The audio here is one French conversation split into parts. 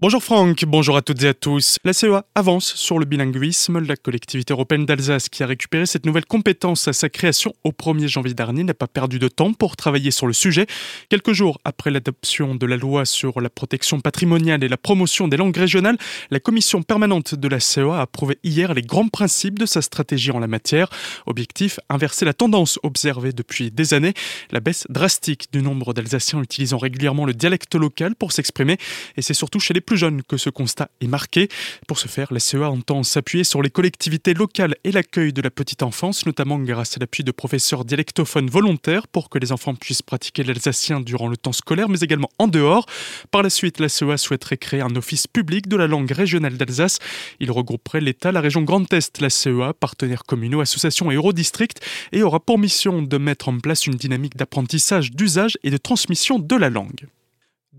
Bonjour Franck, bonjour à toutes et à tous. La CEA avance sur le bilinguisme. La collectivité européenne d'Alsace, qui a récupéré cette nouvelle compétence à sa création au 1er janvier dernier, n'a pas perdu de temps pour travailler sur le sujet. Quelques jours après l'adoption de la loi sur la protection patrimoniale et la promotion des langues régionales, la commission permanente de la CEA a approuvé hier les grands principes de sa stratégie en la matière. Objectif, inverser la tendance observée depuis des années, la baisse drastique du nombre d'Alsaciens utilisant régulièrement le dialecte local pour s'exprimer. Et c'est surtout chez les plus jeune que ce constat est marqué. Pour ce faire, la CEA entend s'appuyer sur les collectivités locales et l'accueil de la petite enfance, notamment grâce à l'appui de professeurs dialectophones volontaires pour que les enfants puissent pratiquer l'alsacien durant le temps scolaire, mais également en dehors. Par la suite, la CEA souhaiterait créer un office public de la langue régionale d'Alsace. Il regrouperait l'État, la région Grand Est, la CEA, partenaires communaux, associations et eurodistricts, et aura pour mission de mettre en place une dynamique d'apprentissage, d'usage et de transmission de la langue.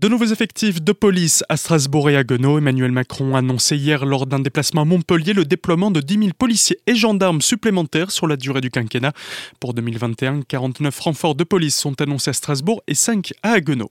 De nouveaux effectifs de police à Strasbourg et à Guenot. Emmanuel Macron a annoncé hier lors d'un déplacement à Montpellier le déploiement de 10 000 policiers et gendarmes supplémentaires sur la durée du quinquennat. Pour 2021, 49 renforts de police sont annoncés à Strasbourg et 5 à Haguenau.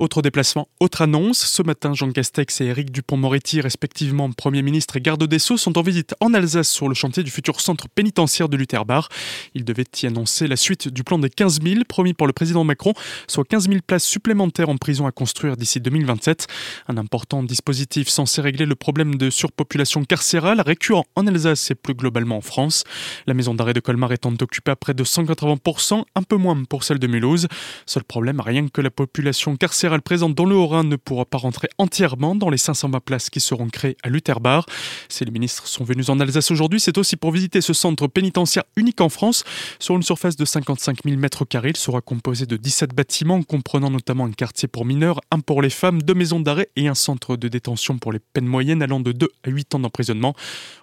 Autre déplacement, autre annonce. Ce matin, Jean Castex et Éric Dupont-Moretti, respectivement Premier ministre et garde des Sceaux, sont en visite en Alsace sur le chantier du futur centre pénitentiaire de Lutherbar. Ils devaient y annoncer la suite du plan des 15 000 promis par le président Macron, soit 15 000 places supplémentaires en prison à construire d'ici 2027. Un important dispositif censé régler le problème de surpopulation carcérale récurrent en Alsace et plus globalement en France. La maison d'arrêt de Colmar étant occupée à près de 180%, un peu moins pour celle de Mulhouse. Seul problème, rien que la population carcérale carcérale présente dans le Haut-Rhin ne pourra pas rentrer entièrement dans les 520 places qui seront créées à Lutherbar. Si les ministres sont venus en Alsace aujourd'hui, c'est aussi pour visiter ce centre pénitentiaire unique en France. Sur une surface de 55 000 m2, il sera composé de 17 bâtiments, comprenant notamment un quartier pour mineurs, un pour les femmes, deux maisons d'arrêt et un centre de détention pour les peines moyennes allant de 2 à 8 ans d'emprisonnement.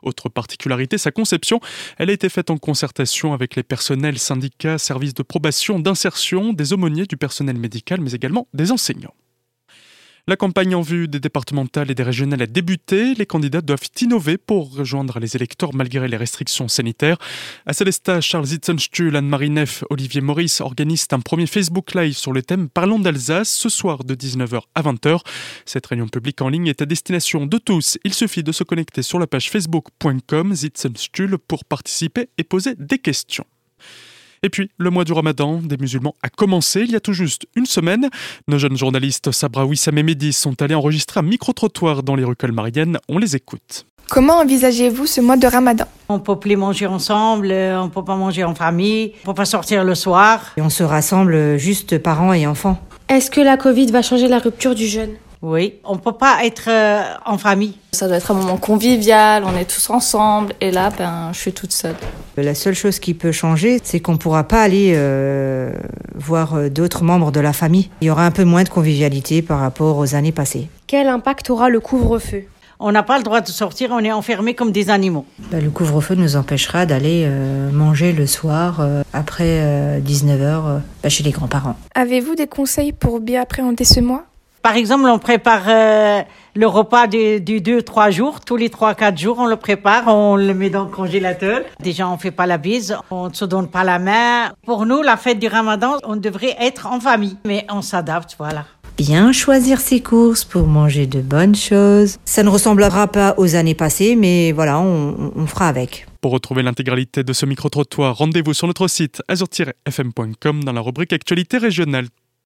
Autre particularité, sa conception, elle a été faite en concertation avec les personnels, syndicats, services de probation, d'insertion, des aumôniers, du personnel médical, mais également des enseignants. La campagne en vue des départementales et des régionales a débuté. Les candidats doivent innover pour rejoindre les électeurs malgré les restrictions sanitaires. À Célestat, Charles Zitzenstuhl, Anne-Marie Neff, Olivier Maurice organisent un premier Facebook Live sur le thème Parlons d'Alsace ce soir de 19h à 20h. Cette réunion publique en ligne est à destination de tous. Il suffit de se connecter sur la page facebook.com Zitzenstuhl pour participer et poser des questions. Et puis, le mois du ramadan des musulmans a commencé il y a tout juste une semaine. Nos jeunes journalistes Sabra Wissam et Mehdi sont allés enregistrer un micro-trottoir dans les rues colmariennes. On les écoute. Comment envisagez-vous ce mois de ramadan? On peut plus manger ensemble, on peut pas manger en famille, on peut pas sortir le soir. Et on se rassemble juste parents et enfants. Est-ce que la Covid va changer la rupture du jeûne? Oui, on peut pas être euh, en famille. Ça doit être un moment convivial, on est tous ensemble, et là, ben, je suis toute seule. La seule chose qui peut changer, c'est qu'on pourra pas aller euh, voir euh, d'autres membres de la famille. Il y aura un peu moins de convivialité par rapport aux années passées. Quel impact aura le couvre-feu? On n'a pas le droit de sortir, on est enfermé comme des animaux. Ben, le couvre-feu nous empêchera d'aller manger le soir après 19h ben, chez les grands-parents. Avez-vous des conseils pour bien appréhender ce mois? Par exemple, on prépare euh, le repas du, du 2-3 jours. Tous les 3-4 jours, on le prépare, on le met dans le congélateur. Déjà, on fait pas la bise, on ne se donne pas la main. Pour nous, la fête du ramadan, on devrait être en famille. Mais on s'adapte, voilà bien choisir ses courses pour manger de bonnes choses. Ça ne ressemblera pas aux années passées, mais voilà, on, on fera avec. Pour retrouver l'intégralité de ce micro-trottoir, rendez-vous sur notre site azur-fm.com dans la rubrique Actualité régionale.